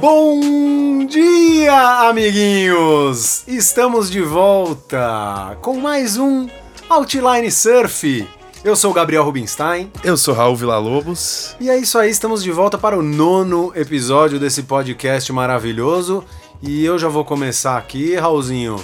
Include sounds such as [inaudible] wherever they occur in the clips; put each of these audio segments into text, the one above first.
Bom dia, amiguinhos! Estamos de volta com mais um Outline Surf. Eu sou o Gabriel Rubinstein Eu sou Raul Villa-Lobos. e é isso aí, estamos de volta para o nono episódio desse podcast maravilhoso. E eu já vou começar aqui, Raulzinho,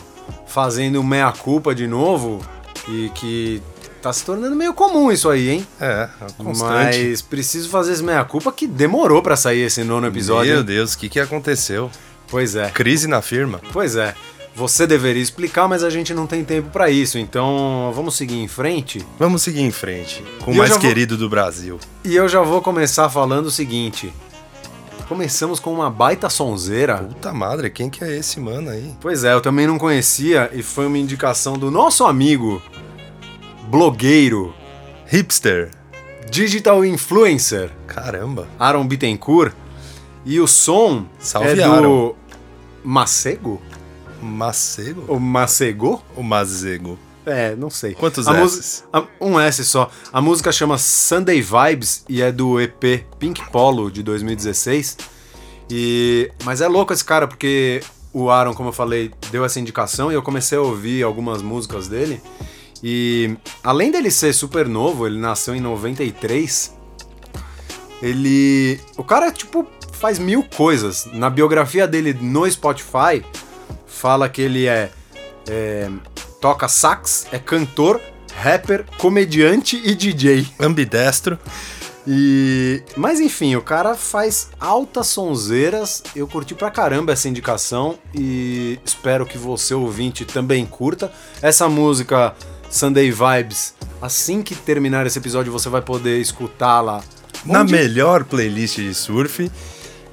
fazendo meia-culpa de novo e que tá se tornando meio comum isso aí, hein? É, é constante. Mas preciso fazer esse meia-culpa que demorou para sair esse nono episódio. Meu? Deus, o que, que aconteceu? Pois é. Crise na firma? Pois é. Você deveria explicar, mas a gente não tem tempo pra isso. Então, vamos seguir em frente. Vamos seguir em frente, com o mais vou- querido do Brasil. E eu já vou começar falando o seguinte. Começamos com uma baita sonzeira. Puta madre, quem que é esse mano aí? Pois é, eu também não conhecia e foi uma indicação do nosso amigo blogueiro, Hipster. digital influencer, Caramba. Aaron Bittencourt. E o som Salve, é do Aaron. Macego? Macego? O Macego? O Mazego. É, não sei. Quantos a- Um S só. A música chama Sunday Vibes e é do EP Pink Polo de 2016. E mas é louco esse cara porque o Aaron, como eu falei, deu essa indicação e eu comecei a ouvir algumas músicas dele. E além dele ser super novo, ele nasceu em 93. Ele, o cara tipo faz mil coisas. Na biografia dele no Spotify fala que ele é é, toca sax, é cantor, rapper, comediante e DJ. Ambidestro. E mas enfim, o cara faz altas sonzeiras. Eu curti pra caramba essa indicação e espero que você ouvinte também curta essa música Sunday Vibes. Assim que terminar esse episódio, você vai poder escutá-la Na melhor playlist de surf.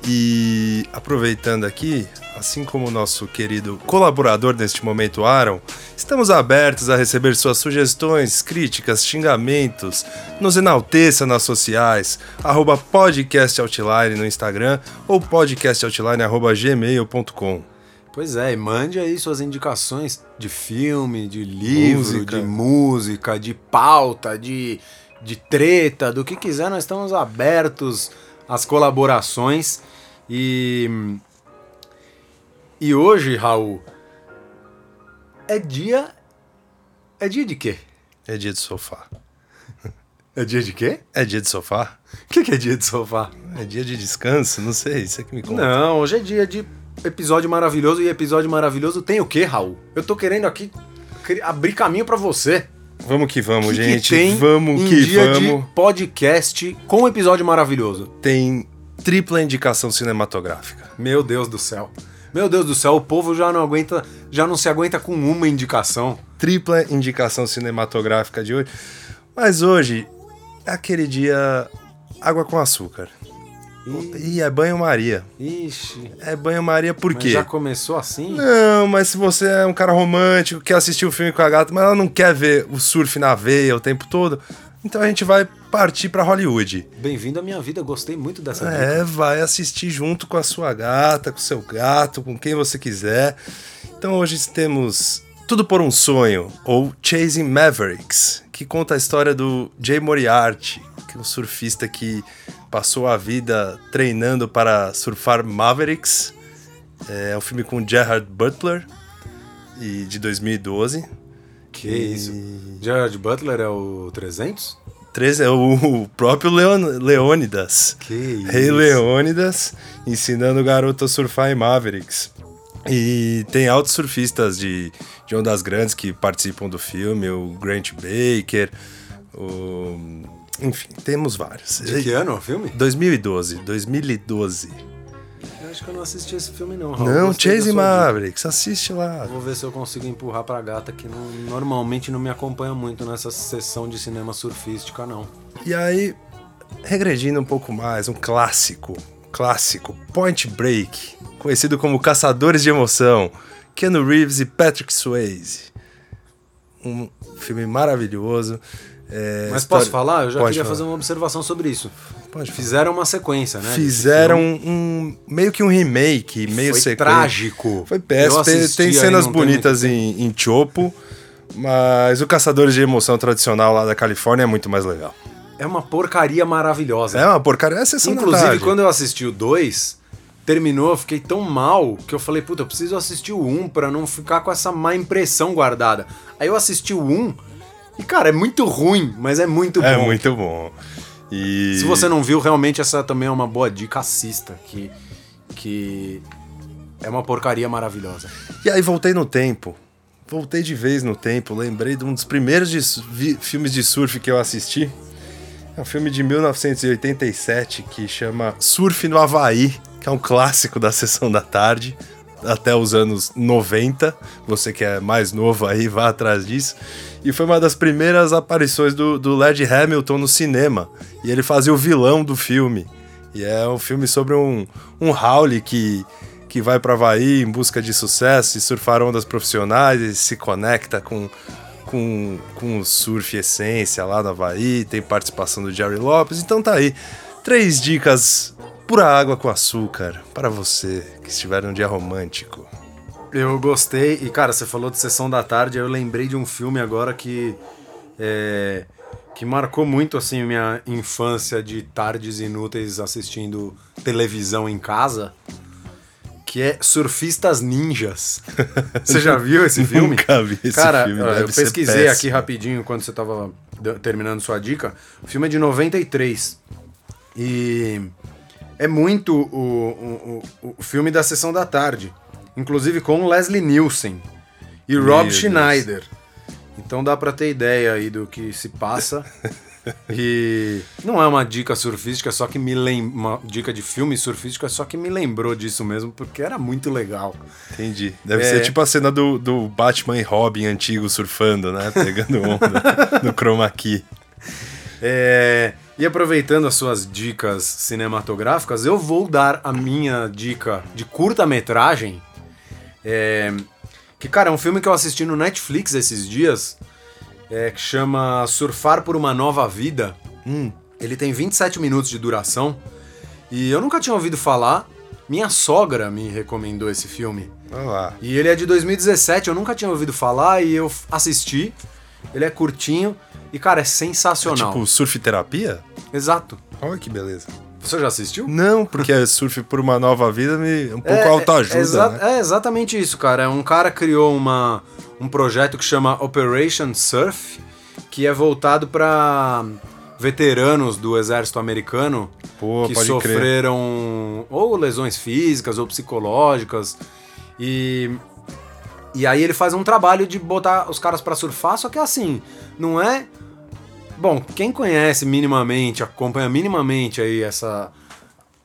E aproveitando aqui, assim como o nosso querido colaborador neste momento, Aaron, estamos abertos a receber suas sugestões, críticas, xingamentos. Nos enalteça nas sociais, arroba podcastoutline no Instagram ou podcastoutline.gmail.com. Pois é, e mande aí suas indicações de filme, de livro, Música. de música, de pauta, de, de treta, do que quiser, nós estamos abertos às colaborações. E. E hoje, Raul, é dia. É dia de quê? É dia de sofá. [laughs] É dia de quê? É dia de sofá? O que, que é dia de sofá? É dia de descanso? Não sei, isso é que me conta. Não, hoje é dia de episódio maravilhoso e episódio maravilhoso tem o quê, Raul? Eu tô querendo aqui abrir caminho pra você. Vamos que vamos, que que gente. tem vamos que dia vamos. de podcast com um episódio maravilhoso. Tem tripla indicação cinematográfica. Meu Deus do céu. Meu Deus do céu, o povo já não aguenta, já não se aguenta com uma indicação. Tripla indicação cinematográfica de hoje. Mas hoje é aquele dia água com açúcar. E é banho-maria. Ixi, É banho-maria por mas quê? já começou assim? Não, mas se você é um cara romântico, quer assistir o filme com a gata, mas ela não quer ver o surf na veia o tempo todo, então a gente vai partir pra Hollywood. Bem-vindo à minha vida, gostei muito dessa dica. É, vai assistir junto com a sua gata, com o seu gato, com quem você quiser. Então hoje temos Tudo por um Sonho, ou Chasing Mavericks, que conta a história do Jay Moriarty, que é um surfista que passou a vida treinando para surfar Mavericks. É um filme com Gerard Butler, e de 2012. Que isso. Gerard Butler é o 300? 13 é o próprio Leon, Leônidas. Que isso. Rei Leônidas ensinando o garoto a surfar em Mavericks. E tem altos surfistas de, de ondas grandes que participam do filme, o Grant Baker, o... enfim, temos vários. De que ano o filme? 2012, 2012. Eu acho que eu não assisti esse filme não, Raul. Não, Chase. Mavericks, assiste lá. Vou ver se eu consigo empurrar pra gata que não- normalmente não me acompanha muito nessa sessão de cinema surfística, não. E aí, regredindo um pouco mais, um clássico, clássico, Point Break, conhecido como Caçadores de Emoção, Keanu Reeves e Patrick Swayze. Um filme maravilhoso. É, Mas história- posso falar? Eu já Pode queria falar. fazer uma observação sobre isso. Pode. Fizeram uma sequência, né? Fizeram um meio que um remake, meio Foi sequência. trágico. Foi péssimo. Tem, tem cenas bonitas em, em Chopo, mas o Caçadores de Emoção tradicional lá da Califórnia é muito mais legal. É uma porcaria maravilhosa. É uma porcaria, é sessão Inclusive, quando eu assisti o 2, terminou, eu fiquei tão mal que eu falei, puta, eu preciso assistir o 1 um pra não ficar com essa má impressão guardada. Aí eu assisti o 1 um, e, cara, é muito ruim, mas é muito É bom. muito bom. E... Se você não viu, realmente essa também é uma boa dica, assista, que, que é uma porcaria maravilhosa. E aí voltei no tempo. Voltei de vez no tempo. Lembrei de um dos primeiros de vi- filmes de surf que eu assisti. É um filme de 1987 que chama Surf no Havaí, que é um clássico da sessão da tarde, até os anos 90. Você que é mais novo aí, vá atrás disso. E foi uma das primeiras aparições do, do Led Hamilton no cinema. E ele fazia o vilão do filme. E é um filme sobre um, um Howley que, que vai para Havaí em busca de sucesso e surfar ondas profissionais e se conecta com, com, com o surf essência lá na Havaí. Tem participação do Jerry Lopes. Então tá aí. Três dicas pura água com açúcar para você que estiver num dia romântico. Eu gostei, e cara, você falou de Sessão da Tarde, eu lembrei de um filme agora que. é, que marcou muito assim minha infância de tardes inúteis assistindo televisão em casa, que é Surfistas Ninjas. [laughs] Você já viu esse filme? Nunca vi esse Cara, filme, deve eu pesquisei aqui rapidinho quando você tava terminando sua dica. O filme é de 93. E é muito o, o, o- o filme da sessão da tarde. Inclusive com Leslie Nielsen e Rob Deus. Schneider. Então dá pra ter ideia aí do que se passa. [laughs] E não é uma dica surfística, só que me lem... uma dica de filme surfística, só que me lembrou disso mesmo, porque era muito legal. Entendi. Deve É. ser tipo a cena do, do Batman e Robin antigo surfando, né? [laughs] Pegando onda no chroma key. É, e aproveitando as suas dicas cinematográficas, eu vou dar a minha dica de curta-metragem. É, que, cara, é um filme que eu assisti no Netflix esses dias, é, que chama Surfar por uma Nova Vida. Ele tem 27 minutos de duração. E eu nunca tinha ouvido falar. Minha sogra me recomendou esse filme. Olha lá. E ele é de 2017, eu nunca tinha ouvido falar e eu assisti. Ele é curtinho e, cara, é sensacional. Tipo, surf terapia? Exato. Olha que beleza. Você já assistiu? Não, porque é surf por uma nova vida me um pouco É, autoajuda, é, exa- né? é exatamente isso, cara. Um cara criou uma, um projeto que chama Operation Surf, que é voltado para veteranos do exército americano Pô, que pode crer. sofreram ou lesões físicas ou psicológicas. E e aí ele faz um trabalho de botar os caras pra surfar, só que assim, não é Bom, quem conhece minimamente, acompanha minimamente aí essa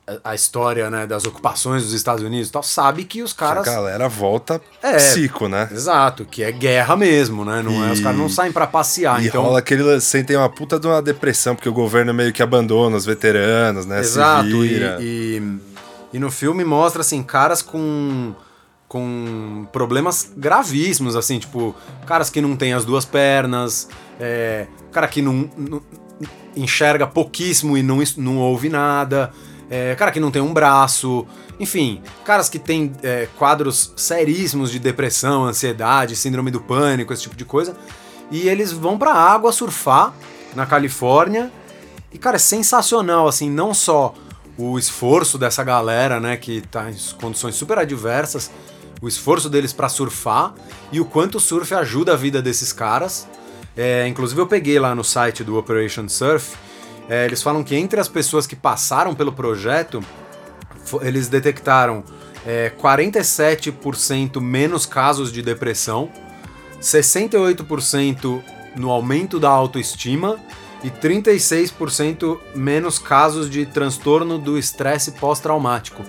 a- a história, né, das ocupações dos Estados Unidos e tal, sabe que os A caras galera volta É. psico, né? Exato, que é guerra mesmo, né? Não é, os E- caras não saem pra passear, e então rola aquele. Sentem uma puta de uma depressão, porque o governo meio que abandona os veteranos, né? Exato, e, e, e no filme mostra, assim, caras com, com problemas gravíssimos, assim, tipo, caras que não têm as duas pernas, é, cara que não, não- enxerga pouquíssimo e não, não ouve nada, é, cara que não tem um braço, enfim, caras que têm é, quadros seríssimos de depressão, ansiedade, síndrome do pânico, esse tipo de coisa, e eles vão pra água surfar na Califórnia, e, cara, é sensacional, assim, não só o esforço dessa galera, né, que tá em condições super adversas, o esforço deles pra surfar e o quanto o surf ajuda a vida desses caras. É, inclusive eu peguei lá no site do Operation Surf, é, eles falam que entre as pessoas que passaram pelo projeto, eles detectaram é, 47% menos casos de depressão, 68% no aumento da autoestima e 36% menos casos de transtorno do estresse pós-traumático.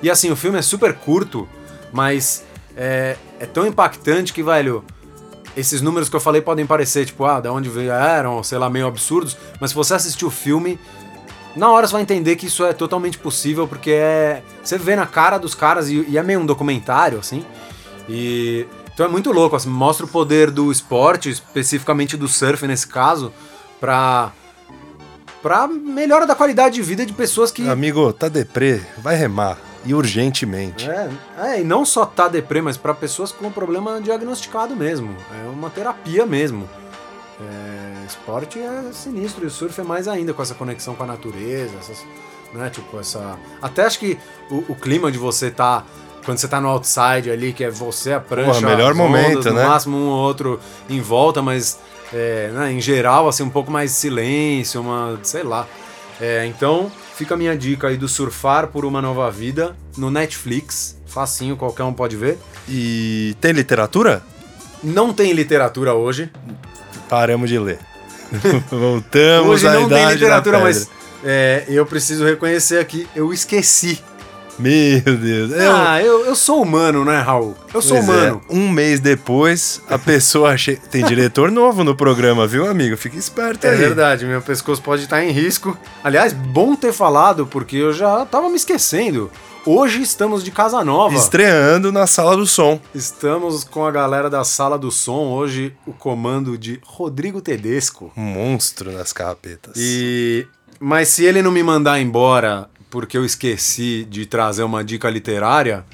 E assim, o filme é super curto, mas é, é tão impactante que, velho, esses números que eu falei podem parecer, tipo, ah, da onde vieram, sei lá, meio absurdos, mas se você assistir o filme, na hora você vai entender que isso é totalmente possível, porque é. Você vê na cara dos caras, e, e é meio um documentário, assim. E Então é muito louco, assim, mostra o poder do esporte, especificamente do surf nesse caso, pra, pra melhora da qualidade de vida de pessoas que. Amigo, tá deprê, vai remar. E urgentemente. É, é, e não só tá deprê, mas pra pessoas com problema diagnosticado mesmo. É uma terapia mesmo. É, esporte é sinistro e o surf é mais ainda com essa conexão com a natureza, essas, né? Tipo, essa. Até acho que o, o clima de você tá. Quando você tá no outside ali, que é você, a prancha, Pô, melhor as ondas, momento, no né? máximo um ou outro em volta, mas é, né, em geral, assim, um pouco mais de silêncio, uma. sei lá. É, então, fica a minha dica aí do Surfar por uma Nova Vida no Netflix. Facinho, qualquer um pode ver. E tem literatura? Não tem literatura hoje. Paramos de ler. [laughs] Voltamos Hoje à não idade tem literatura, mas é, eu preciso reconhecer aqui, eu esqueci. Meu Deus. Eu, Ah, eu, eu sou humano, né, Raul? Eu sou Pois é, humano. um mês depois, a pessoa che... tem diretor novo no programa, viu, amigo? Fica esperto É aí. verdade, meu pescoço pode estar em risco. Aliás, bom ter falado, porque eu já tava me esquecendo. Hoje estamos de casa nova. Estreando na sala do som. Estamos com a galera da sala do som. Hoje, o comando de Rodrigo Tedesco. Um monstro nas carrapetas. E mas se ele não me mandar embora porque eu esqueci de trazer uma dica literária,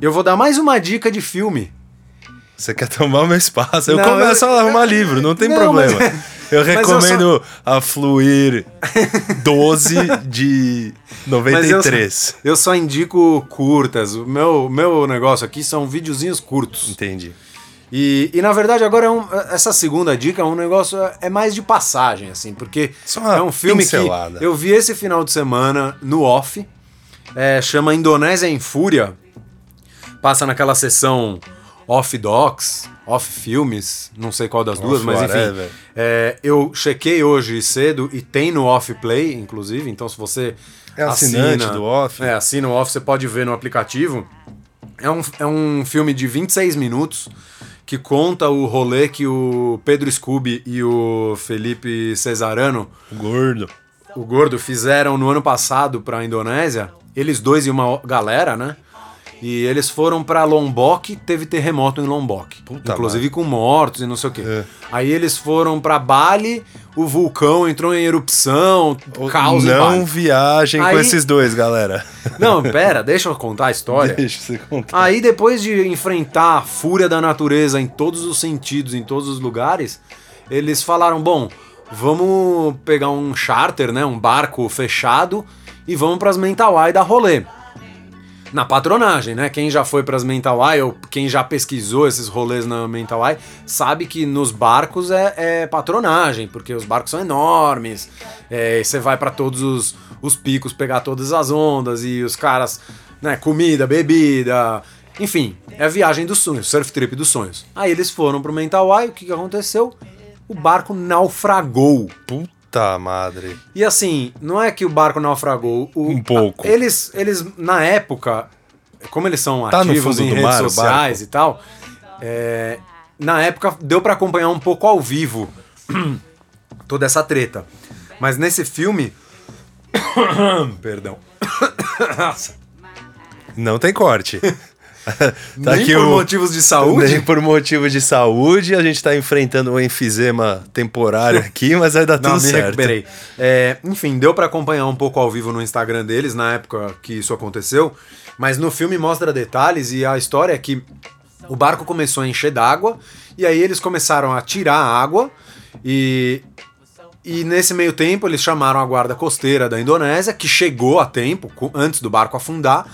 eu vou dar mais uma dica de filme. Você quer tomar meu espaço? Eu Não, começo eu- a arrumar livro, não tem Não, problema. mas- Eu mas eu recomendo a Fluir 12 de [laughs] Mas eu, 93. eu só indico curtas. O meu, meu negócio aqui são videozinhos curtos. Entendi. E, e na verdade agora é um- essa segunda dica é um negócio é mais de passagem assim, porque é um filme pincelada. que eu vi esse final de semana no off, é, chama Indonésia em Fúria, passa naquela sessão off docs, off filmes, não sei qual das duas, Off mas enfim, é, eu chequei hoje cedo e tem no off play, inclusive, então se você É assinante assina- do Off? é, assina o off, você pode ver no aplicativo. É um, é um filme de 26 minutos que conta o rolê que o Pedro Scooby e o Felipe Cesarano, Gordo. o gordo, fizeram no ano passado pra Indonésia. Eles dois e uma galera, né? E eles foram pra Lombok, teve terremoto em Lombok. Puta inclusive com mortos e não sei o quê. É. Aí eles foram pra Bali, o vulcão entrou em erupção, caos em Não Bali. viajem com Aí- esses dois, galera. Não, pera, deixa eu contar a história. [laughs] Deixa você contar. Aí, depois de enfrentar a fúria da natureza em todos os sentidos, em todos os lugares, eles falaram: bom, vamos pegar um charter, né, um barco fechado, e vamos pras Mentawai dar rolê. Na patronagem, né? Quem já foi pras Mentawai ou quem já pesquisou esses rolês na Mentawai sabe que nos barcos é, é patronagem, porque os barcos são enormes. é, você vai pra todos os, os picos pegar todas as ondas e os caras, né? Comida, bebida, enfim, é a viagem dos sonhos, surf trip dos sonhos. Aí eles foram pro Mentawai, o que, que aconteceu? O barco naufragou. Puta madre. E assim, não é que o barco naufragou. o- Um pouco. Eles, eles, na época, como eles são Tá ativos em redes mar, sociais e tal, é, na época deu pra acompanhar um pouco ao vivo [clears throat] toda essa treta. Mas nesse filme. [coughs] Perdão. [coughs] Não tem corte. [laughs] tá Nem por o- motivos de saúde. Nem por motivo de saúde, a gente tá enfrentando um enfisema temporário [laughs] aqui, mas vai dar tudo Não, me certo. recuperei. É, enfim, deu pra acompanhar um pouco ao vivo no Instagram deles na época que isso aconteceu, mas no filme mostra detalhes e a história é que o barco começou a encher d'água e aí eles começaram a tirar a água e e nesse meio tempo eles chamaram a guarda costeira da Indonésia, que chegou a tempo, antes do barco afundar.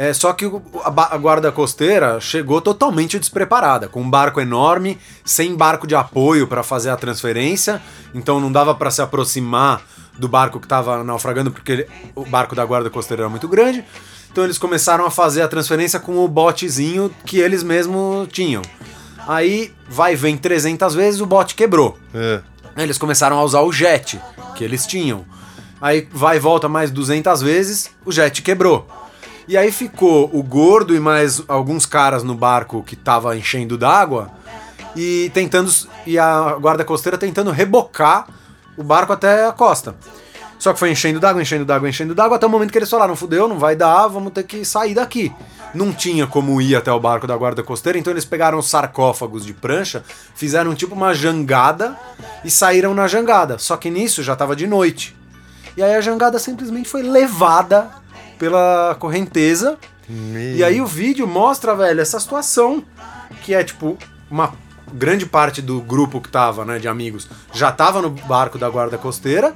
É, só que o- a, a guarda costeira chegou totalmente despreparada, com um barco enorme, sem barco de apoio para fazer a transferência, então não dava para se aproximar do barco que estava naufragando, porque ele- o barco da guarda costeira era muito grande. Então eles começaram a fazer a transferência com o botezinho que eles mesmos tinham. Aí vai vem 300 vezes, o bote quebrou. É. Eles começaram a usar o jet que eles tinham. Aí vai e volta mais 200 vezes, o jet quebrou. E aí ficou o gordo e mais alguns caras no barco que tava enchendo d'água e tentando e a guarda costeira tentando rebocar o barco até a costa. Só que foi enchendo d'água, enchendo d'água, enchendo d'água, até o momento que eles falaram, fudeu, não vai dar, vamos ter que sair daqui. Não tinha como ir até o barco da guarda costeira, então eles pegaram os sarcófagos de prancha, fizeram tipo uma jangada e saíram na jangada. Só que nisso já tava de noite. E aí a jangada simplesmente foi levada pela correnteza. E aí o vídeo mostra, velho, essa situação que é tipo uma grande parte do grupo que tava, né, de amigos, já tava no barco da guarda costeira.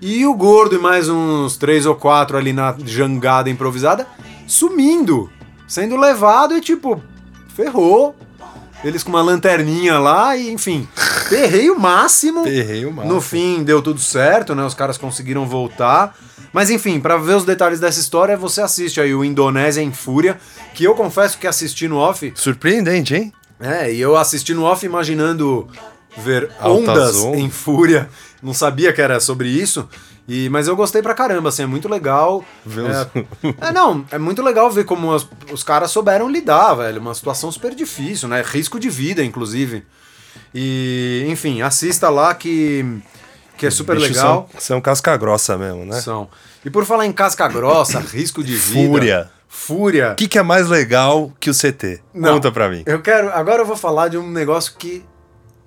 E o gordo e mais uns três ou quatro ali na jangada improvisada sumindo, sendo levado e tipo, ferrou. Eles com uma lanterninha lá e, enfim, perreio máximo. Perreio máximo. No fim deu tudo certo, né? Os caras conseguiram voltar. Mas enfim, pra ver os detalhes dessa história, você assiste aí o Indonésia em Fúria, que eu confesso que assisti no off. Surpreendente, hein? É, e eu assisti no off imaginando ver Alta ondas zona. em Fúria. Não sabia que era sobre isso. E, mas eu gostei pra caramba, assim, é muito legal. É, é, não, é muito legal ver como as- os caras souberam lidar, velho. Uma situação super difícil, né? Risco de vida, inclusive. E, enfim, assista lá que, que é super legal. São, são casca grossa mesmo, né? São. E por falar em casca grossa, [coughs] risco de vida. Fúria. Fúria. O que, que é mais legal que o CT? Não. Conta pra mim. Eu quero. Agora eu vou falar de um negócio que.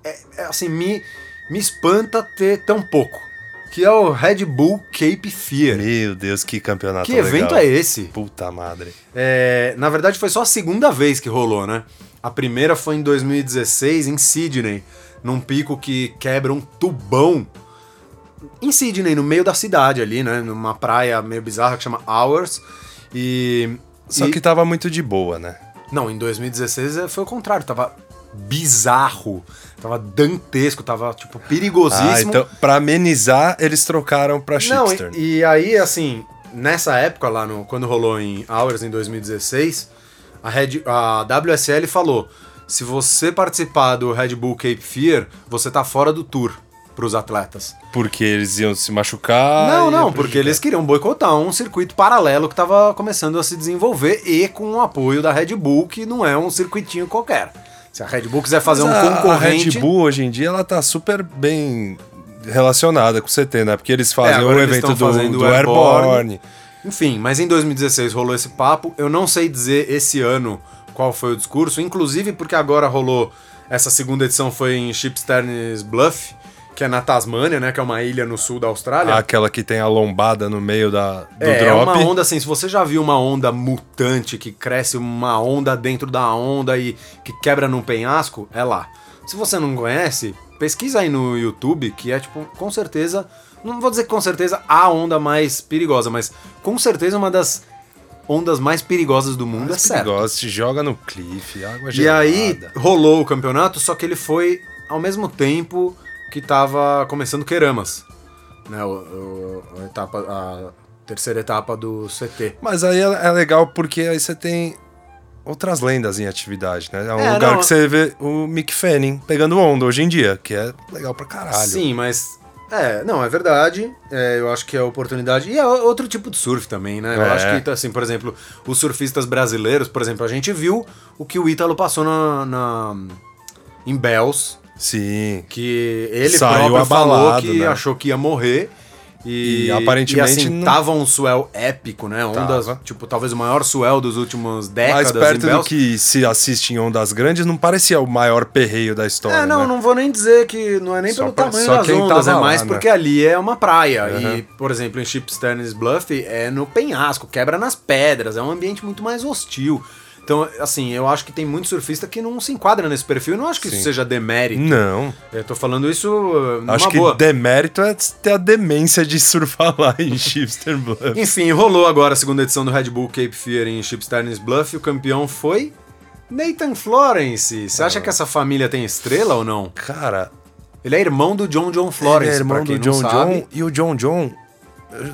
É, é, assim, me, me espanta ter tão pouco. Que é o Red Bull Cape Fear. Meu Deus, que campeonato Que legal. evento é esse? Puta madre. É, na verdade, foi só a segunda vez que rolou, né? A primeira foi em 2016, em Sydney, num pico que quebra um tubão. Em Sydney, no meio da cidade ali, né? Numa praia meio bizarra que chama Hours. E. Só e- que tava muito de boa, né? Não, em 2016 foi o contrário, tava bizarro, tava dantesco, tava, tipo, perigosíssimo. Ah, então, pra amenizar, eles trocaram pra Não, Shipstern. e, e aí, assim, nessa época lá, no, quando rolou em Hours em 2016, a, Red, a WSL falou: se você participar do Red Bull Cape Fear, você tá fora do tour pros atletas. Porque eles iam se machucar. não, não, porque eles queriam boicotar um circuito paralelo que tava começando a se desenvolver e com o apoio da Red Bull, que não é um circuitinho qualquer. Se a Red Bull quiser fazer Mas um a- concorrente. A Red Bull, hoje em dia, ela tá super bem relacionada com o CT, né? Porque eles fazem É, o eles evento do, do Airborne. Airborne. Enfim, mas em 2016 rolou esse papo. Eu não sei dizer esse ano qual foi o discurso, inclusive porque agora rolou. Essa segunda edição foi em Shipsternes Bluff, que é na Tasmânia, né? Que é uma ilha no sul da Austrália. Aquela que tem a lombada no meio da, do é, é drop. uma onda assim, se você já viu uma onda mutante que cresce uma onda dentro da onda e que quebra num penhasco, é lá. Se você não conhece, pesquisa aí no YouTube, que é tipo, com certeza, não vou dizer que com certeza a onda mais perigosa, mas com certeza uma das ondas mais perigosas do mundo, é Mais certo. perigosa, se joga no cliff, água E gelada. aí rolou o campeonato, só que ele foi ao mesmo tempo que tava começando Queramas, né? O, o- a, etapa, a terceira etapa do CT. Mas aí é, é legal porque aí você tem outras lendas em atividade, né? É um É, lugar não, que você vê o Mick Fanning pegando onda hoje em dia, que é legal pra caralho. Sim, mas. É, não, é verdade. É, eu acho que é oportunidade. E é outro tipo de surf também, né? Eu É. acho que, assim, por exemplo, os surfistas brasileiros, por exemplo, a gente viu o que o Ítalo passou na, na- em Bells, Sim. que ele Saiu próprio falou abalado, que né? achou que ia morrer. E, E aparentemente e, assim, não- tava um swell épico, né? Ondas, Tava. tipo, talvez o maior swell dos últimos décadas Mais perto do que se assiste em ondas grandes, não parecia o maior perreio da história. É, não, né? não vou nem dizer que não é nem Só pelo pra- tamanho só das ondas, é tava mais lá, né? porque ali é uma praia. Uhum. E, por exemplo, em Shipsternes Bluff é no penhasco, quebra nas pedras, é um ambiente muito mais hostil. Então, assim, eu acho que tem muito surfista que não se enquadra nesse perfil. Eu não acho que isso Sim. seja demérito. Não. Eu tô falando isso numa Acho que boa. demérito é ter a demência de surfar lá em [laughs] Shipster Bluff. Enfim, rolou agora a segunda edição do Red Bull Cape Fear em Shipsternes Bluff. O campeão foi Nathan Florence. Você Ah. acha que essa família tem estrela ou não? Cara, Ele é irmão do John John Florence, ele é irmão do John. John. E o John John,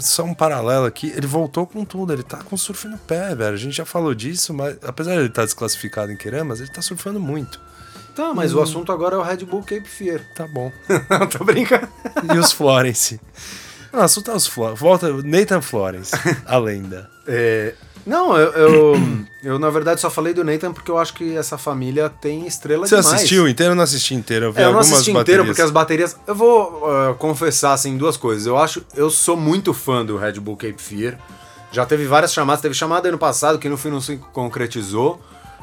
só um paralelo aqui, ele voltou com tudo. Ele tá com surf no pé, velho. A gente já falou disso, mas apesar de ele estar desclassificado em Queramas, ele tá surfando muito. Tá, mas o assunto agora é o Red Bull Cape Fear. Tá bom. [laughs] Não, tô brincando. E os Florence? Não, assunto é os Florence. Volta, Nathan Florence, [laughs] a lenda. É, Não, eu, eu, eu, na verdade só falei do Nathan porque eu acho que essa família tem estrela Você demais. assistiu inteiro? Eu não assisti inteiro. Eu vi É, eu não assisti inteiro baterias. porque as baterias. Eu vou uh, confessar assim duas coisas. Eu acho, eu sou muito fã do Red Bull Cape Fear. Já teve várias chamadas, teve chamada ano passado que no fim não se concretizou.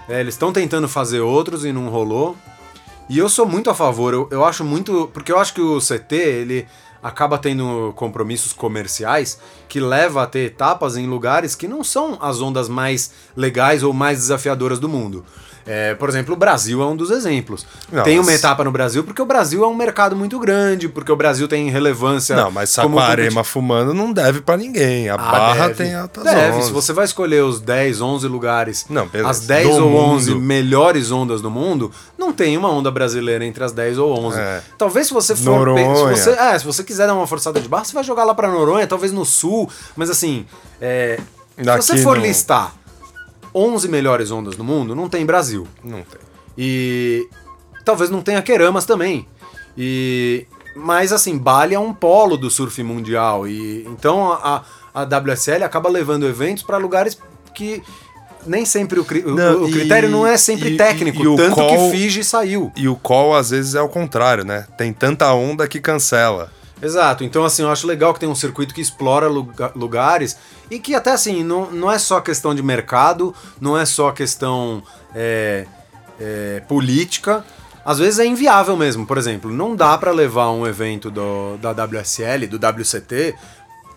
É, eles estão tentando fazer outros e não rolou. E eu sou muito a favor. Eu, eu acho muito, porque eu acho que o CT ele acaba tendo compromissos comerciais que leva a ter etapas em lugares que não são as ondas mais legais ou mais desafiadoras do mundo. É, por exemplo, o Brasil é um dos exemplos. Não, tem uma mas- etapa no Brasil porque o Brasil é um mercado muito grande, porque o Brasil tem relevância. Não, mas Saquarema fumando não deve pra ninguém. A Ah, barra deve. tem altas Deve, ondas. se você vai escolher os 10, 11 lugares, Não, beleza. as 10 Do ou 11 mundo. melhores ondas do mundo, não tem uma onda brasileira entre as 10 ou 11. É. Talvez se você for... Noronha. Se você, é, se você quiser dar uma forçada de barra, você vai jogar lá pra Noronha, talvez no sul, mas assim, é, se você for no- listar 11 melhores ondas do mundo, não tem Brasil. Não tem. E talvez não tenha Queramas também. E mas assim, Bali é um polo do surf mundial e então a, a WSL acaba levando eventos para lugares que nem sempre o, cri- o- Não, o e- critério não é sempre e- técnico, e o tanto call- que Fiji saiu. E o call, às vezes, é o contrário, né? Tem tanta onda que cancela. Exato, então assim, eu acho legal que tem um circuito que explora luga- lugares e que até assim, não, não é só questão de mercado, não é só questão é, é, política, às vezes é inviável mesmo. Por exemplo, não dá pra levar um evento do, da WSL, do WCT,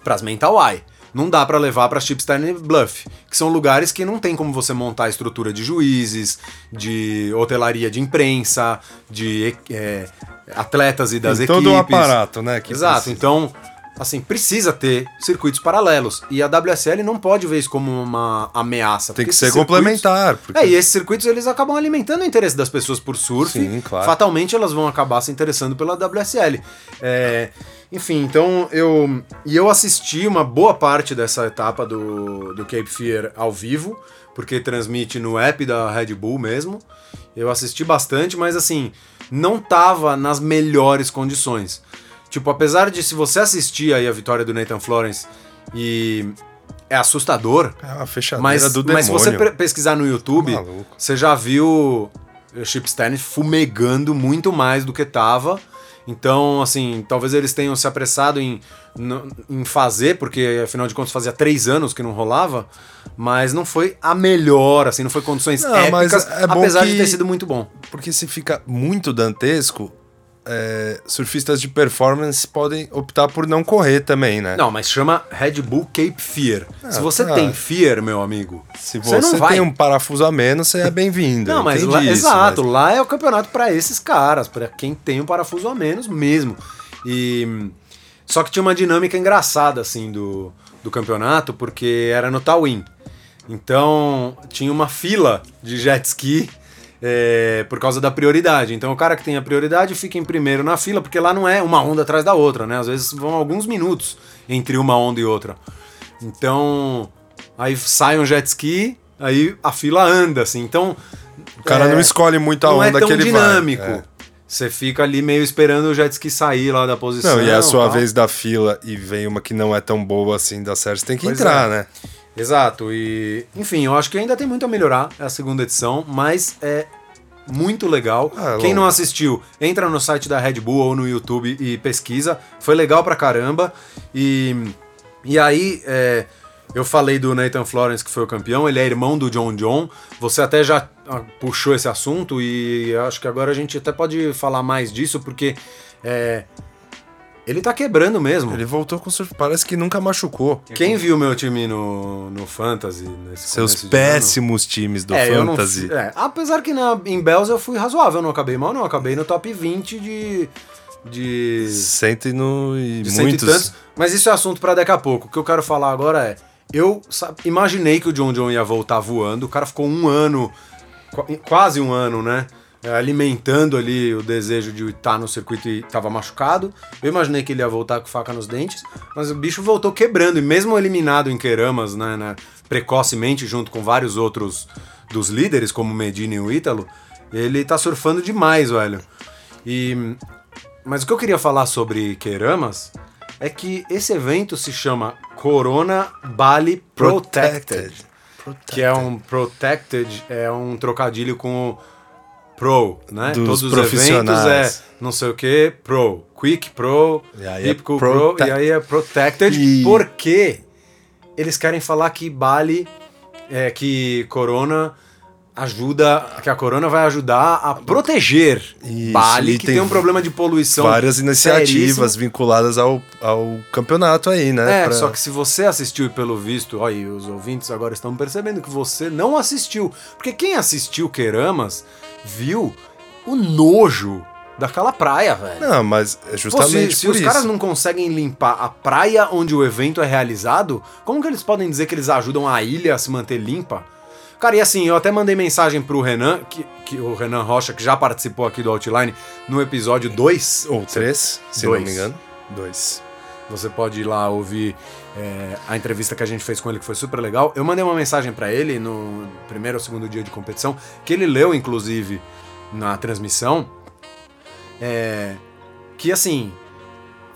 pras Mental Eye. Não dá pra levar pra Chipstein e Bluff, que são lugares que não tem como você montar estrutura de juízes, de hotelaria de imprensa, de é, atletas e das Tem equipes. todo o aparato, né? Exato, precisa. então, assim, precisa ter circuitos paralelos. E a WSL não pode ver isso como uma ameaça. Tem que ser circuitos- complementar. Porque... É, e esses circuitos eles acabam alimentando o interesse das pessoas por surf. Sim, claro. Fatalmente elas vão acabar se interessando pela WSL. É, enfim, então eu. E eu assisti uma boa parte dessa etapa do, do Cape Fear ao vivo, porque transmite no app da Red Bull mesmo. Eu assisti bastante, mas assim, não tava nas melhores condições. Tipo, apesar de se você assistir aí a vitória do Nathan Florence e é assustador, É uma fechadeira mas, do demônio. mas se você pesquisar no YouTube, Maluco. você já viu o Chip Stanley fumegando muito mais do que tava. Então, assim, talvez eles tenham se apressado em, em fazer, porque afinal de contas fazia três anos que não rolava, mas não foi a melhor, assim, não foi condições Não, épicas, é apesar de que- ter sido muito bom. Porque se fica muito dantesco, é, surfistas de performance podem optar por não correr também, né? Não, mas chama Red Bull Cape Fear. se você tá. tem Fear, meu amigo, Se você você, tem um parafuso a menos, você é bem-vindo. Não, mas lá, isso, exato, mas- lá é o campeonato pra esses caras, pra quem tem um parafuso a menos mesmo. E só que tinha uma dinâmica engraçada assim do, do campeonato, porque era no Tawin. Então tinha uma fila de jet ski é, por causa da prioridade. Então o cara que tem a prioridade fica em primeiro na fila, porque lá não é uma onda atrás da outra, né? Às vezes vão alguns minutos entre uma onda e outra. Então aí sai um jet ski, aí a fila anda, assim. Então O cara não escolhe muito a não onda é tão que ele dinâmico. vai. É. Você fica ali meio esperando o jet ski sair lá da posição. Não, e é a sua tal. vez da fila e vem uma que não é tão boa assim da série, você tem que Pois entrar, é. né? Exato, e enfim, eu acho que ainda tem muito a melhorar é a segunda edição, mas é muito legal. Ah, Quem bom. não assistiu, entra no site da Red Bull ou no YouTube e pesquisa. Foi legal pra caramba. E, e aí, é, eu falei do Nathan Florence, que foi o campeão, ele é irmão do John John. Você até já ah, puxou esse assunto e acho que agora a gente até pode falar mais disso, porque é, ele tá quebrando mesmo. Ele voltou com surf, parece que nunca machucou. Quem viu meu time no, no Fantasy nesse Seus péssimos times do É, eu não Fantasy. fui- é, apesar que na, em Bells eu fui razoável, eu não acabei mal, não. Acabei no top 20 de. de. Cento e, no, e de cento e muitos. tantos. Mas isso é assunto pra daqui a pouco. O que eu quero falar agora é. Eu sa- imaginei que o John John ia voltar voando. O cara ficou um ano, qu- quase um ano, né? É, Alimentando ali o desejo de estar no circuito e tava machucado. Eu imaginei que ele ia voltar com faca nos dentes, mas o bicho voltou quebrando. E mesmo eliminado em Queramas, né, né, precocemente, junto com vários outros dos líderes, como Medina e o Ítalo, ele tá surfando demais, velho. E mas o que eu queria falar sobre Queramas é que esse evento se chama Corona Bali Protected. que é um protected, é um trocadilho com pro, né? Dos Todos os profissionais. eventos é não sei o que, pro. Quick Pro, é Hipco Pro, e aí é protected, E- porque eles querem falar que Bali, é, que Corona ajuda, que a Corona vai ajudar a proteger Isso, Bali, que tem tem um problema de poluição Várias iniciativas seríssimo. vinculadas ao, ao campeonato aí, né? É, Pra- só que se você assistiu e pelo visto, ó, e os ouvintes agora estão percebendo que você não assistiu. Porque quem assistiu Queramas viu o nojo daquela praia, velho. Não, mas é Pô, justamente se se por os isso. caras não conseguem limpar a praia onde o evento é realizado, como que eles podem dizer que eles ajudam a ilha a se manter limpa? Cara, e assim, eu até mandei mensagem pro Renan, que, que o Renan Rocha, que já participou aqui do Outline no episódio 2. Ou três, se Dois. não me engano. Dois. Você pode ir lá ouvir é, a entrevista que a gente fez com ele, que foi super legal. Eu mandei uma mensagem pra ele no primeiro ou segundo dia de competição, que ele leu, inclusive, na transmissão. é, que assim.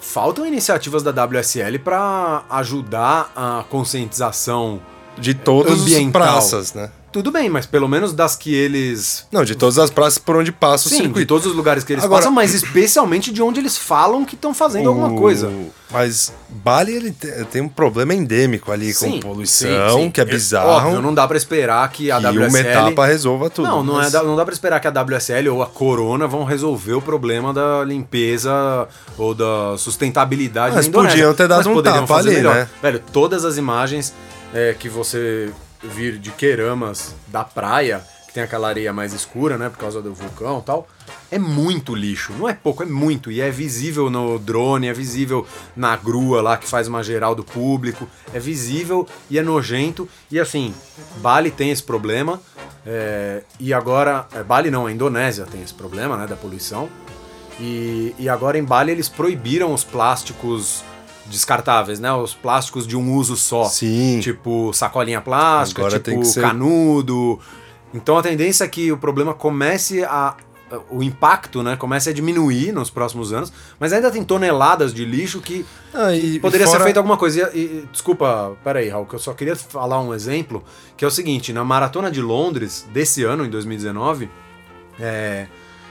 Faltam iniciativas da WSL pra ajudar a conscientização. De todas as praças, né? Tudo bem, mas pelo menos das que eles. Não, de todas as praças por onde passa o Sim, de circuito. todos os lugares que eles Agora- passam, mas especialmente de onde eles falam que estão fazendo alguma coisa. Mas Bali ele te- tem um problema endêmico ali com Sim, poluição, sim, sim. que é É bizarro. Óbvio, não dá pra esperar que a que WSL... uma etapa resolva tudo. Não, não, mas- é, da- não dá pra esperar que a WSL ou a Corona vão resolver o problema da limpeza ou da sustentabilidade Mas na Indonésia. podiam ter dado Mas um poderiam tapa fazer ali, melhor. né? Velho, todas as imagens é, que você vir de Queramas, da praia, que tem aquela areia mais escura, né, por causa do vulcão e tal, é muito lixo. Não é pouco, é muito. E é visível no drone, é visível na grua lá que faz uma geral do público, é visível e é nojento. E assim, Bali tem esse problema. é, e agora, é, Bali não, a Indonésia tem esse problema, né, da poluição. E, e agora em Bali eles proibiram os plásticos descartáveis, né? Os plásticos de um uso só. Sim. Tipo sacolinha plástica, Agora tipo ser- canudo. Então a tendência é que o problema comece a. O impacto, né? Comece a diminuir nos próximos anos, mas ainda tem toneladas de lixo que Ah, e- Poderia e fora- ser feito alguma coisa. E, e- desculpa, peraí, Raul, que eu só queria falar um exemplo, que é o seguinte, na Maratona de Londres, desse ano, em 2019, é,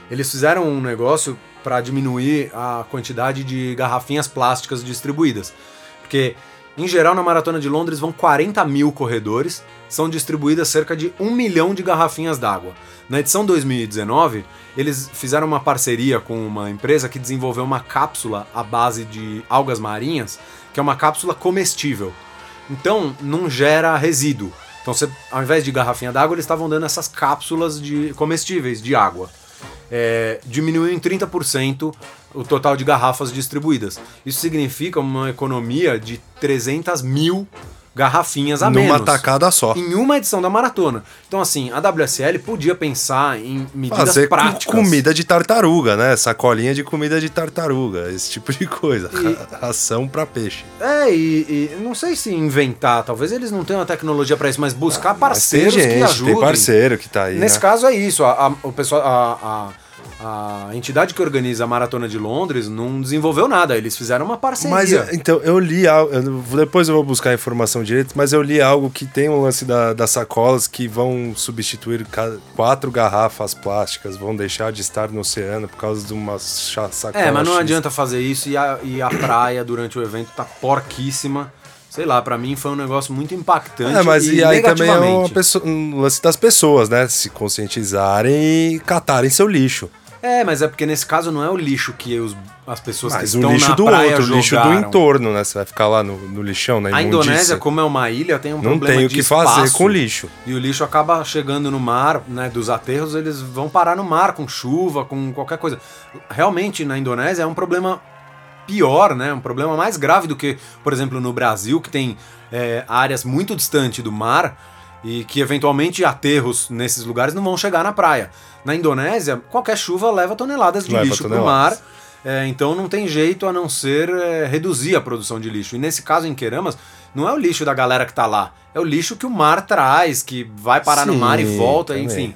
eles fizeram um negócio para diminuir a quantidade de garrafinhas plásticas distribuídas. Porque, em geral, na Maratona de Londres vão 40 mil corredores, são distribuídas cerca de um milhão de garrafinhas d'água. Na edição 2019, eles fizeram uma parceria com uma empresa que desenvolveu uma cápsula à base de algas marinhas, que é uma cápsula comestível. Então, não gera resíduo. Então, você, ao invés de garrafinha d'água, eles estavam dando essas cápsulas de comestíveis de água. É, diminuiu em 30% o total de garrafas distribuídas. Isso significa uma economia de 300 mil garrafinhas a numa menos tacada só. em uma edição da maratona. Então, assim, a WSL podia pensar em medidas Fazer práticas. comida de tartaruga, né? Sacolinha de comida de tartaruga, esse tipo de coisa. E- [laughs] Ração pra peixe. É, e, e não sei se inventar, talvez eles não tenham a tecnologia pra isso, mas buscar Mas parceiros tem gente, que ajudem. tem parceiro que tá aí, Nesse né? caso é isso, a, a- o pessoal, a, a, a entidade que organiza a maratona de Londres não desenvolveu nada, eles fizeram uma parceria. Mas eu- então, eu li algo. Depois eu vou buscar a informação direito, mas eu li algo que tem um lance da- das sacolas que vão substituir quatro garrafas plásticas, vão deixar de estar no oceano por causa de uma sacola. É, mas não X. adianta fazer isso e a, e a praia durante o evento tá porquíssima. Sei lá, pra mim foi um negócio muito impactante. É, mas e, aí também é pessoa, um lance das pessoas, né? Se conscientizarem e catarem seu lixo. É, mas é porque nesse caso não é o lixo que os- as pessoas Mas que o estão lixo na do praia outro, o lixo do jogaram. entorno, né? Você vai ficar lá no, no lixão, na A. Indonésia, como é uma ilha, tem um Não problema tem o que fazer espaço. com o lixo. E o lixo acaba chegando no mar, né? Dos aterros, eles vão parar no mar com chuva, com qualquer coisa. Realmente, na Indonésia é um problema pior, né? Um problema mais grave do que, por exemplo, no Brasil, que tem é, áreas muito distantes do mar e que eventualmente aterros nesses lugares não vão chegar na praia. Na Indonésia, qualquer chuva leva toneladas de Leva lixo para o mar. É, então não tem jeito a não ser é, reduzir a produção de lixo. E nesse caso em Queramas, não é o lixo da galera que tá lá, é o lixo que o mar traz, que vai parar no Sim, mar e volta, também. enfim.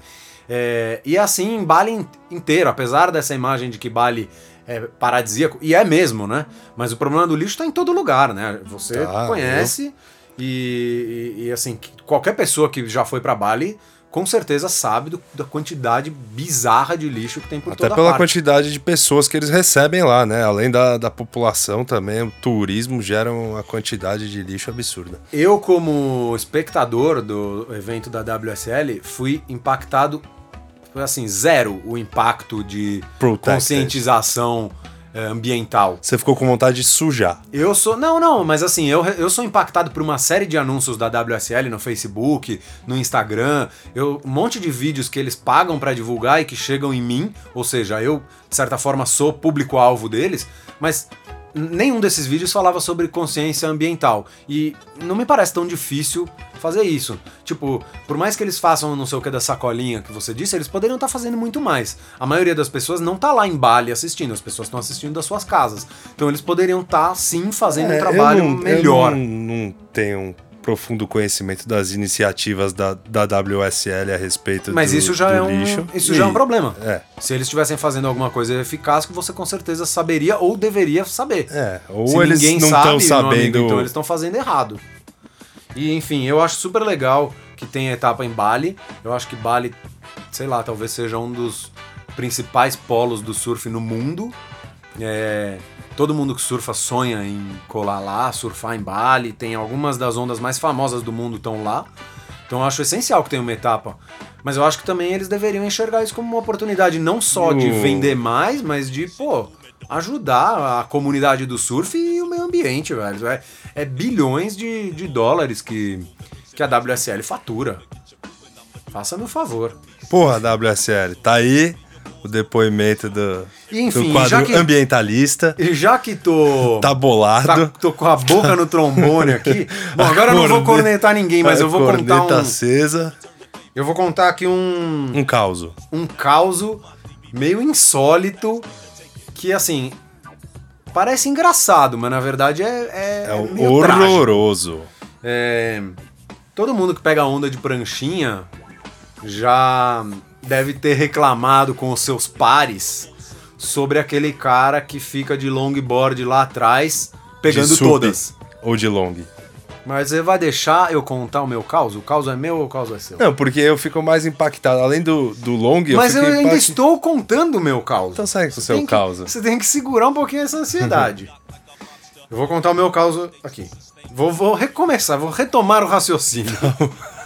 É, e assim em Bali in- inteiro, apesar dessa imagem de que Bali é paradisíaco, e é mesmo, né? Mas o problema do lixo tá em todo lugar, né? Você Tá, conhece E, e, e, assim, qualquer pessoa que já foi para Bali com certeza sabe do, da quantidade bizarra de lixo que tem por Até toda pela parte. quantidade de pessoas que eles recebem lá, né? Além da, da população também, o turismo gera uma quantidade de lixo absurda. Eu, como espectador do evento da WSL, fui impactado, foi assim, zero o impacto de Protected. conscientização ambiental. Você ficou com vontade de sujar. Eu sou. Não, não, mas assim, eu, eu sou impactado por uma série de anúncios da WSL no Facebook, no Instagram, eu, um monte de vídeos que eles pagam pra divulgar e que chegam em mim, ou seja, eu, de certa forma, sou público-alvo deles, mas nenhum desses vídeos falava sobre consciência ambiental. E não me parece tão difícil fazer isso. Tipo, por mais que eles façam não sei o que da sacolinha que você disse, eles poderiam estar fazendo muito mais. A maioria das pessoas não tá lá em Bali assistindo, as pessoas estão assistindo das suas casas. Então eles poderiam estar sim fazendo um É, trabalho eu não, melhor. Eu não, não tenho um profundo conhecimento das iniciativas da, da WSL a respeito Mas do, isso já do é um lixo. isso E- já é um problema. É. Se eles estivessem fazendo alguma coisa eficaz, que você com certeza saberia ou deveria saber. É, ou Se eles ninguém não sabe, estão meu amigo, sabendo. então eles estão fazendo errado. E enfim, eu acho super legal que tem a etapa em Bali. Eu acho que Bali, sei lá, talvez seja um dos principais polos do surf no mundo. É, todo mundo que surfa sonha em colar lá, surfar em Bali. Tem algumas das ondas mais famosas do mundo estão lá. Então eu acho essencial que tenha uma etapa. Mas eu acho que também eles deveriam enxergar isso como uma oportunidade não só de vender mais, mas de, pô, ajudar a comunidade do surf e o meio ambiente, velho. É, é bilhões de, de dólares que, que a WSL fatura. Faça-me o favor. Porra, WSL, tá aí o depoimento do, enfim, do quadro que- ambientalista. E já que tô. Tá bolado. tá- tô com a boca no trombone aqui. [laughs] Bom, agora eu não vou Corneta- cornetar ninguém, mas eu vou contar um. acesa. Eu vou contar aqui um. Um causo. um caso meio insólito que, assim, parece engraçado, mas na verdade é. É, É horroroso. É, todo mundo que pega onda de pranchinha já deve ter reclamado com os seus pares sobre aquele cara que fica de longboard lá atrás pegando todas. Ou de long. Mas você vai deixar eu contar o meu caos? O caos é meu ou o caos é seu? Não, porque eu fico mais impactado. Além do, do long, Mas eu ainda impact- estou contando o meu caos. Então segue com o seu que- causa. Você tem que segurar um pouquinho essa ansiedade. [laughs] Eu vou contar o meu caso aqui. Vou, vou recomeçar, vou retomar o raciocínio.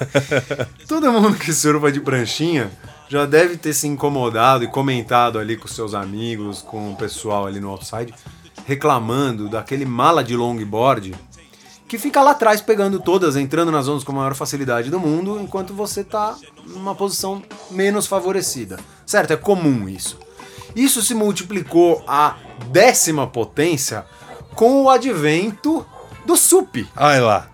[laughs] Todo mundo que surfa de pranchinha já deve ter se incomodado e comentado ali com seus amigos, com o pessoal ali no outside, reclamando daquele mala de longboard que fica lá atrás pegando todas, entrando nas zonas com a maior facilidade do mundo, enquanto você tá numa posição menos favorecida. Certo? É comum isso. Isso se multiplicou à décima potência com o advento do SUP. Ai lá.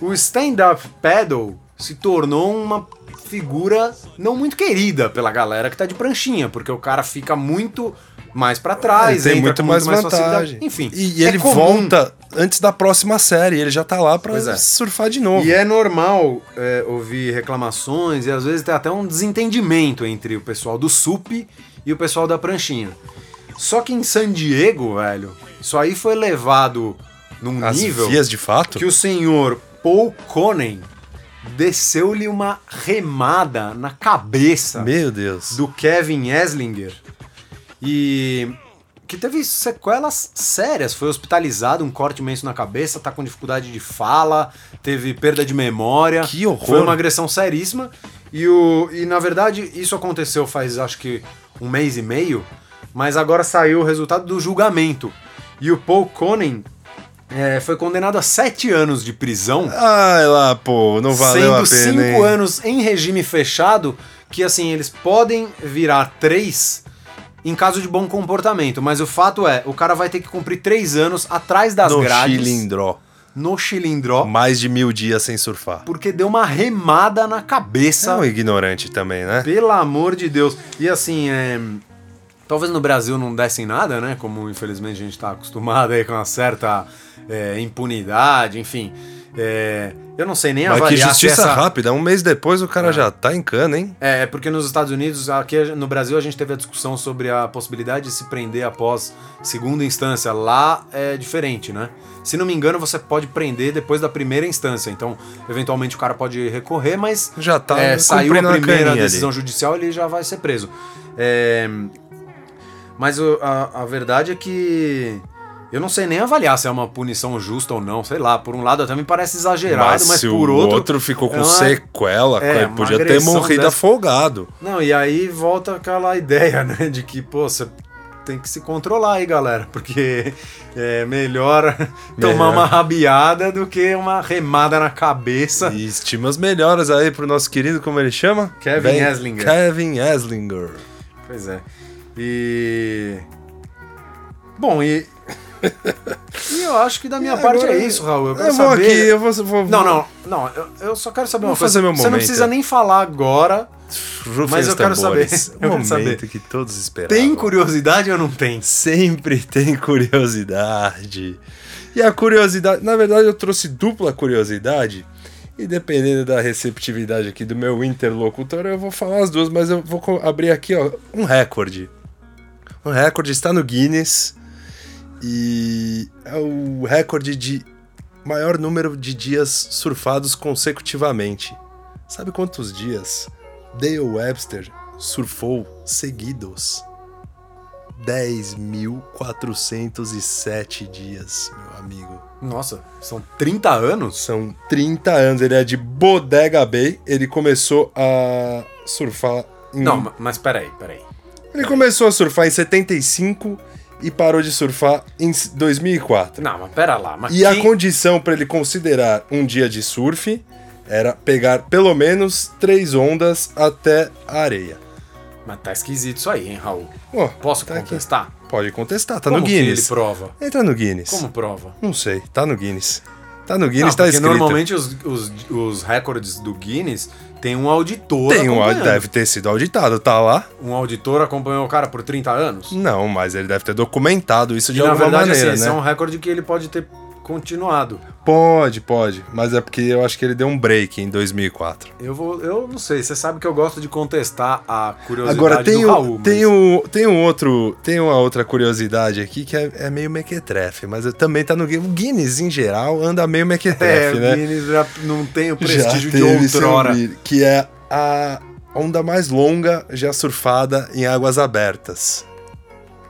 O stand-up paddle se tornou uma figura não muito querida pela galera que tá de pranchinha, porque o cara fica muito mais pra trás, Ele tem muito mais muito mais vantagem. facilidade. Enfim, E, é ele comum. volta antes da próxima série. Ele já tá lá pra Pois é. surfar de novo. E é normal é, ouvir reclamações e às vezes tem até um desentendimento entre o pessoal do SUP e o pessoal da pranchinha. Só que em San Diego, velho, isso aí foi levado num As nível vias de fato. que o senhor Paul Conen desceu-lhe uma remada na cabeça Meu Deus. do Kevin Eslinger e que teve sequelas sérias, foi hospitalizado, um corte imenso na cabeça, tá com dificuldade de fala, teve perda de memória. Que horror. Foi uma agressão seríssima e o e na verdade isso aconteceu faz acho que um mês e meio, mas agora saiu o resultado do julgamento. E o Paul Conen é, foi condenado a sete anos de prisão Ai lá, pô, não valeu sendo a pena, cinco hein? anos em regime fechado, que assim, eles podem virar três em caso de bom comportamento, mas o fato é, o cara vai ter que cumprir três anos atrás das no grades, chilindró. no chilindró, Mais de mil dias sem surfar. porque deu uma remada na É cabeça, um ignorante também, né? pelo amor de Deus. E assim, é, talvez no Brasil não dessem nada, né? Como infelizmente a gente tá acostumado aí com uma certa é, impunidade, enfim. É, eu não sei nem Mas que avaliar justiça se essa... rápida, um mês depois o cara já tá em cana, hein? É, porque nos Estados Unidos, aqui no Brasil, a gente teve a discussão sobre a possibilidade de se prender após segunda instância. Lá é diferente, né? Se não me engano, você pode prender depois da primeira instância. Então, eventualmente o cara pode recorrer, mas Já tá é, saiu a primeira decisão ali. judicial, ele já vai ser preso. É, mas a, a verdade é que eu não sei nem avaliar se é uma punição justa ou não. Sei lá, por um lado até me parece exagerado, mas, se por o outro. outro, ficou com é uma- sequela, é, podia ter morrido dessa- afogado. Não, e aí volta aquela [laughs] ideia, né? De que, pô, você tem que se controlar aí, galera. Porque é melhor [laughs] tomar uma rabiada do que uma remada na cabeça. E estimas melhoras aí pro nosso querido, como ele chama? Kevin Ben- Eslinger. Kevin Eslinger. Pois é. E. Bom, e. [laughs] e eu acho que da minha parte é isso, Raul. Eu quero Eu vou saber. aqui, eu vou... vou Não, não, não. Eu, eu só quero saber Vou uma coisa. fazer meu Você não momento. precisa nem falar agora. Rufem Mas eu quero saber, [laughs] eu quero momento saber. que todos esperavam. Tem curiosidade ou não tem? Sempre tem curiosidade. E a curiosidade, na verdade, eu trouxe dupla curiosidade. E dependendo da receptividade aqui do meu interlocutor, eu vou falar as duas, mas eu vou abrir aqui, ó, um recorde. Um recorde está no Guinness e é o recorde de maior número de dias surfados consecutivamente. Sabe quantos dias Dale Webster surfou seguidos? 10.407 dias, meu amigo. Nossa, são 30 anos? São 30 anos. Ele é de Bodega Bay. Ele começou a surfar em. Não, ma- mas peraí, peraí. Ele começou a surfar em 75 e parou de surfar em 2004. Não, mas pera lá. Mas E a quem- condição para ele considerar um dia de surf era pegar pelo menos três ondas até a areia. Mas tá esquisito isso aí, hein, Raul? Ó, Posso tá aqui. contestar? Pode contestar, tá Como no que ele Guinness. prova? Entra no Guinness. Como prova? Não sei, tá no Guinness. Tá no Não, Guinness, tá porque escrito. normalmente os, os, os recordes do Guinness tem um auditor Tem um, deve ter sido auditado, tá lá? Um auditor acompanhou o cara por 30 anos? Não, mas ele deve ter documentado isso de e na alguma verdade, maneira, assim, esse né? é um recorde que ele pode ter continuado. Pode, pode. Mas é porque eu acho que ele deu um break em 2004. Eu vou. Eu não sei, você sabe que eu gosto de contestar a curiosidade Agora tem, do o, Raul. mas- tem, um, tem um outro. Tem uma outra curiosidade aqui que é, é meio mequetrefe, mas eu também tá no Guinness. O Guinness, em geral, anda meio É, mequetrefe, o né? Guinness já não tem o Já prestígio de teve seu outrora. brilho, Que é a onda mais longa já surfada em águas abertas.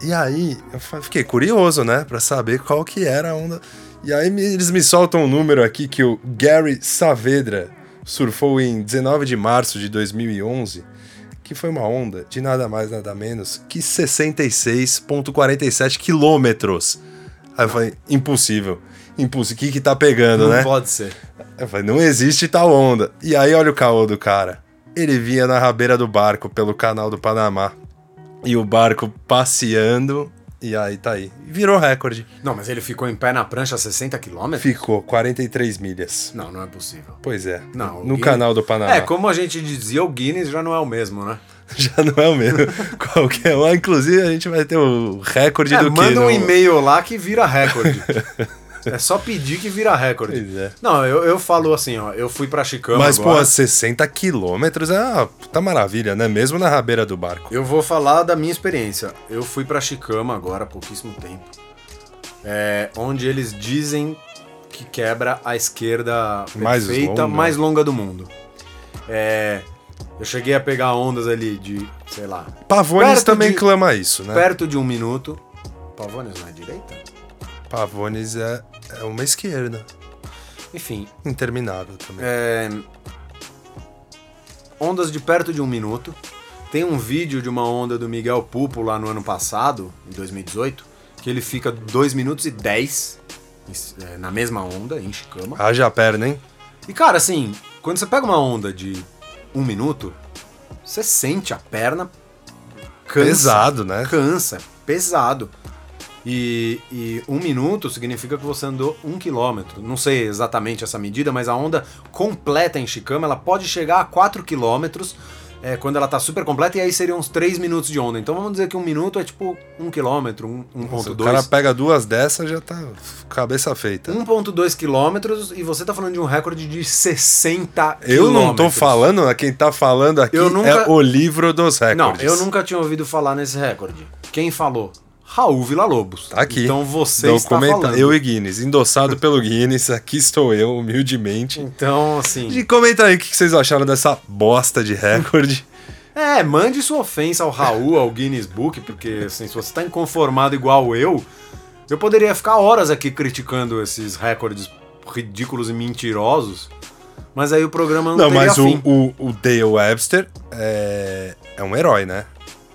E aí, eu fiquei curioso, né? Pra saber qual que era a onda. E aí eles me soltam um número aqui que o Gary Saavedra surfou em 19 de março de 2011, que foi uma onda de nada mais, nada menos que 66,47 quilômetros. Aí eu falei, impossível. Impossível. O que que tá pegando, Não né? pode ser. Eu falei, não existe tal onda. E aí, olha o caô do cara. Ele vinha na rabeira do barco pelo canal do Panamá. E o barco passeando. E aí, tá aí. Virou recorde. Não, mas ele ficou em pé na prancha a 60 km? Ficou 43 milhas. Não, não é possível. Pois é. Não, no Guinness- canal do Panamá. É, como a gente dizia, o Guinness já não é o mesmo, né? [laughs] Já não é o mesmo. [laughs] Qualquer um. Inclusive, a gente vai ter o recorde É, do que? manda um no- e-mail lá que vira recorde. [laughs] é só pedir que vira recorde. Pois é. Não, eu, eu falo assim, ó, eu fui pra Chicama Mas, agora. pô, 60 quilômetros é uma puta maravilha, né? Mesmo na rabeira do barco. Eu vou falar da minha experiência. Eu fui pra Chicama agora há pouquíssimo tempo. É, onde eles dizem que quebra a esquerda Mais perfeita, longa. mais longa do mundo. É, eu cheguei a pegar ondas ali de, sei lá, Pavones também de- clama isso, né? perto de um minuto. Pavones não é direita? Pavones é, é uma esquerda. Enfim, Interminável também. é, ondas de perto de um minuto. Tem um vídeo de uma onda do Miguel Pupo lá no ano passado, em 2018, que ele fica 2 minutos e 10 em- é, na mesma onda, em Chicama. Haja perna, hein? E cara, assim, quando você pega uma onda de um minuto, você sente a perna cansa. Pesado, né? Cansa, pesado. E, e um minuto significa que você andou um quilômetro. Não sei exatamente essa medida, mas a onda completa em Chicama ela pode chegar a 4 quilômetros é quando ela tá super completa, e aí seriam uns 3 minutos de onda. Então vamos dizer que um minuto é tipo 1 km, Se o cara 1.2. pega duas dessas, já tá cabeça feita. 1.2 quilômetros e você tá falando de um recorde de 60 Eu não tô falando, quem tá falando aqui Eu nunca- é o livro dos Não, recordes. eu nunca tinha ouvido falar nesse recorde. Quem falou? Raul Villa-Lobos. Tá aqui. Então você está Documenta- falando. Eu e Guinness, endossado pelo Guinness, aqui estou eu, humildemente. Então, assim... E comenta aí o que vocês acharam dessa bosta de recorde. É, mande sua ofensa ao Raul, ao Guinness Book, porque assim, se você tá inconformado igual eu, eu poderia ficar horas aqui criticando esses recordes ridículos e mentirosos, mas aí o programa não, Não, mas o, o, o Dale Webster é, é um herói, né?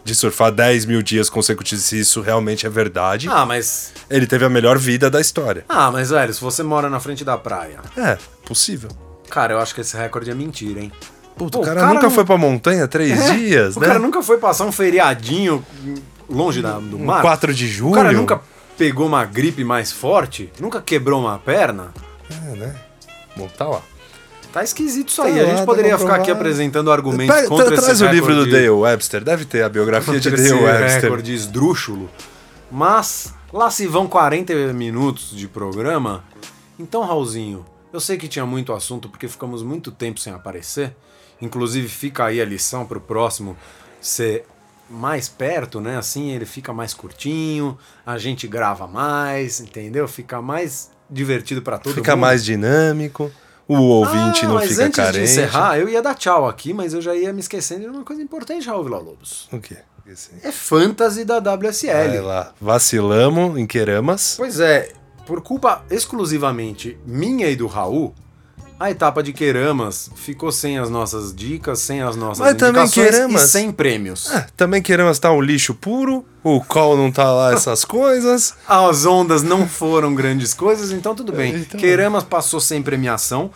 De surfar 10 mil dias consecutivos, se isso realmente é verdade. Ah, mas... Ele teve a melhor vida da história. Ah, mas velho, se você mora na frente da praia, É, possível. cara, eu acho que esse recorde é mentira, hein? Puta, Pô, o cara, o cara nunca não- foi pra montanha três É, dias, o né? cara nunca foi passar um feriadinho longe da- do mar. 4 de julho. O cara nunca pegou uma gripe mais forte, nunca quebrou uma perna. É, né? Bom, tá lá. Tá esquisito isso Tá aí. a lá, gente tá poderia ficar aqui apresentando argumentos Pega- contra esse traz o livro do Dale Webster. Deve ter a biografia de Dale Webster. recorde esdrúxulo. Mas lá se vão 40 minutos de programa. Então, Raulzinho, eu sei que tinha muito assunto porque ficamos muito tempo sem aparecer. Inclusive, fica aí a lição pro próximo ser mais perto, né? Assim ele fica mais curtinho, a gente grava mais, entendeu? Fica mais divertido pra todo Fica mundo. mais dinâmico. O ouvinte Ah, não mas fica antes carente. de encerrar, eu ia dar tchau aqui, mas eu já ia me esquecendo de uma coisa importante, Raul Villa-Lobos. O quê? É fantasy da WSL. Vai lá. Vacilamos em Queramas. Pois é, por culpa exclusivamente minha e do Raul, a etapa de Queramas ficou sem as nossas dicas, sem as nossas Mas também Queramas- e sem prêmios. Ah, também Queramas tá um lixo puro. O call não tá lá essas [laughs] coisas. As ondas não foram grandes coisas, então tudo bem. Então- Queramas passou sem premiação,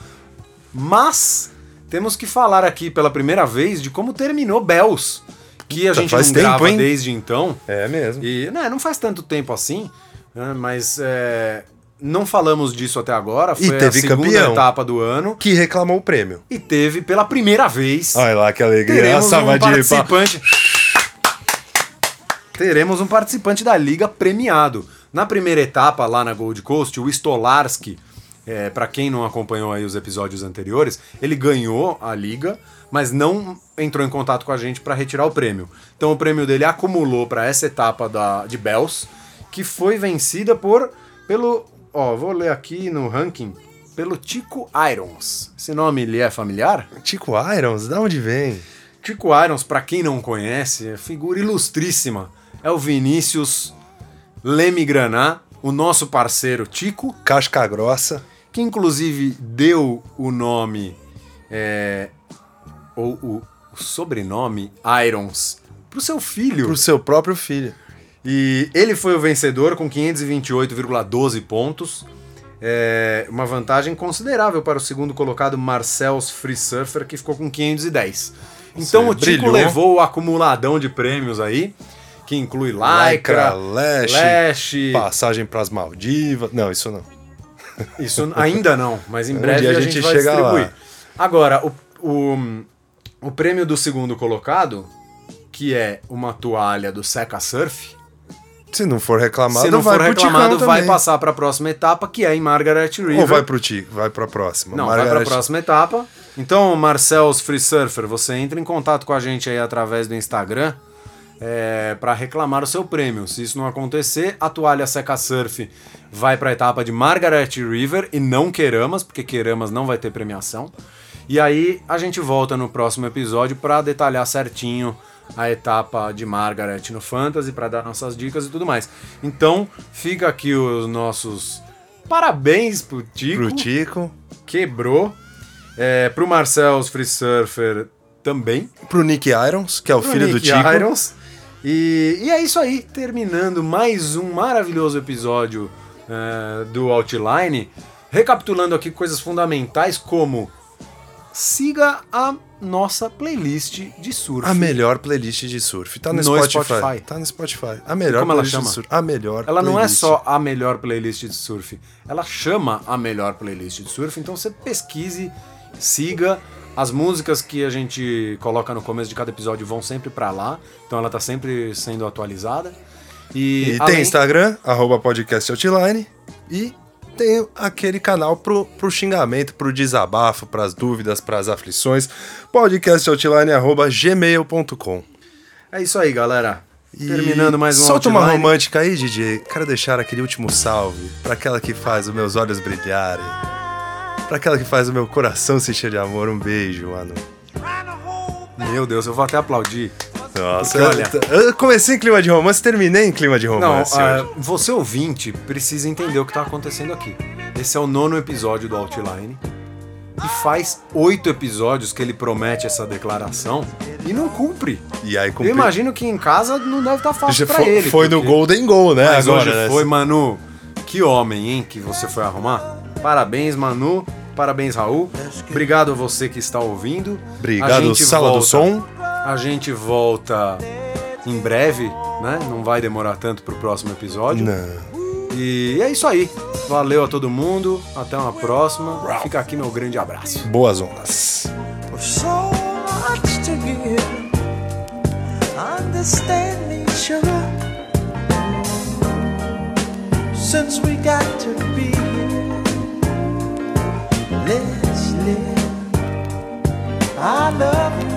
mas temos que falar aqui pela primeira vez de como terminou Bells, que a gente faz não tempo, grava hein? desde então. É mesmo. E né, não faz tanto tempo assim, né, mas é, não falamos disso até agora. Foi E teve a segunda campeão. etapa do ano. Que reclamou o prêmio. E teve pela primeira vez. Olha lá que alegria. teremos um vadia de participante. teremos um participante da liga premiado. Na primeira etapa, lá na Gold Coast, o Stolarski, é, para quem não acompanhou aí os episódios anteriores, ele ganhou a liga, mas não entrou em contato com a gente para retirar o prêmio. Então o prêmio dele acumulou para essa etapa da, de Bells, que foi vencida por pelo, ó, vou ler aqui no ranking, pelo Tico Irons. Esse nome lhe é familiar? Tico Irons, da onde vem? Tico Irons, pra quem não conhece, é figura ilustríssima. É o Vinícius Leme Graná, o nosso parceiro Tico, Casca grossa. que inclusive deu o nome, é, ou o, o sobrenome Irons, pro seu filho. Pro seu próprio filho. E ele foi o vencedor com 528,12 pontos. É, uma vantagem considerável para o segundo colocado, Marcel's Free Surfer, que ficou com 510. Então Você o Tico brilhou. levou o acumuladão de prêmios aí, que inclui Lycra, Lycra, Lash, Lash. Passagem pras Maldivas. Não, isso não. Isso ainda não, mas em Um breve a a gente, gente vai distribuir. lá. Agora, o, o, o prêmio do segundo colocado, que é uma toalha do Seca Surf, Se não for reclamado, se não vai for reclamado, vai também. passar para a próxima etapa, que é em Margaret River. Ou vai pro Tico, vai pra próxima. Não, vai Margaret- para a próxima etapa. Então, Marcel's Free Surfer, você entra em contato com a gente aí através do Instagram para reclamar o seu prêmio. Se isso não acontecer, a toalha Seca Surf vai para a etapa de Margaret River e não Queramas, porque Queramas não vai ter premiação. E aí a gente volta no próximo episódio para detalhar certinho a etapa de Margaret no Fantasy, para dar nossas dicas e tudo mais. Então, fica aqui os nossos parabéns pro Tico Pro Tico. quebrou. É, pro Marcel's Free Surfer também. Pro Nick Irons, que é o Pro filho do Nick Tico. Irons. E, e é isso aí, terminando mais um maravilhoso episódio é, do Outline. Recapitulando aqui coisas fundamentais como siga a nossa playlist de surf. A melhor playlist de surf. Tá no, No Spotify. Spotify. Tá no Spotify. A melhor Como ela playlist chama? de surf. A melhor Ela não é playlist. só a melhor playlist de surf, ela chama a melhor playlist de surf, então você pesquise, siga, As músicas que a gente coloca no começo de cada episódio vão sempre pra lá, então ela tá sempre sendo atualizada. E, E além- tem Instagram, arroba podcast Outline. E tem aquele canal pro, pro xingamento, pro desabafo, pras dúvidas, pras aflições. podcastoutline arroba gmail.com. É isso aí, galera. E Terminando mais um Solta uma Outline. romântica aí, DJ. Quero deixar aquele último salve pra aquela que faz os meus olhos brilharem. Pra aquela que faz o meu coração se encher de amor. Um beijo, mano. Meu Deus, eu vou até aplaudir. Nossa, olha- eu, eu comecei em clima de romance, terminei em clima de Não, romance. ah, você ouvinte precisa entender o que tá acontecendo aqui. Esse é o nono episódio do Outline. E faz oito episódios que ele promete essa declaração e não cumpre. E aí Eu cumpri- imagino que em casa não deve estar fácil Já pra foi, ele. foi no porque- Golden Goal, né? Mas agora, hoje né? foi, Manu. Que homem, hein, que você foi arrumar. Parabéns, Manu. Parabéns, Raul. Obrigado a você que está ouvindo. A Obrigado, gente Sala do volta- Som. A gente volta em breve, né? Não vai demorar tanto pro próximo episódio. Não. E é isso aí. Valeu a todo mundo. Até uma próxima. Fica aqui meu grande abraço. Boas ondas. Since we got to be here, let's live. I love you.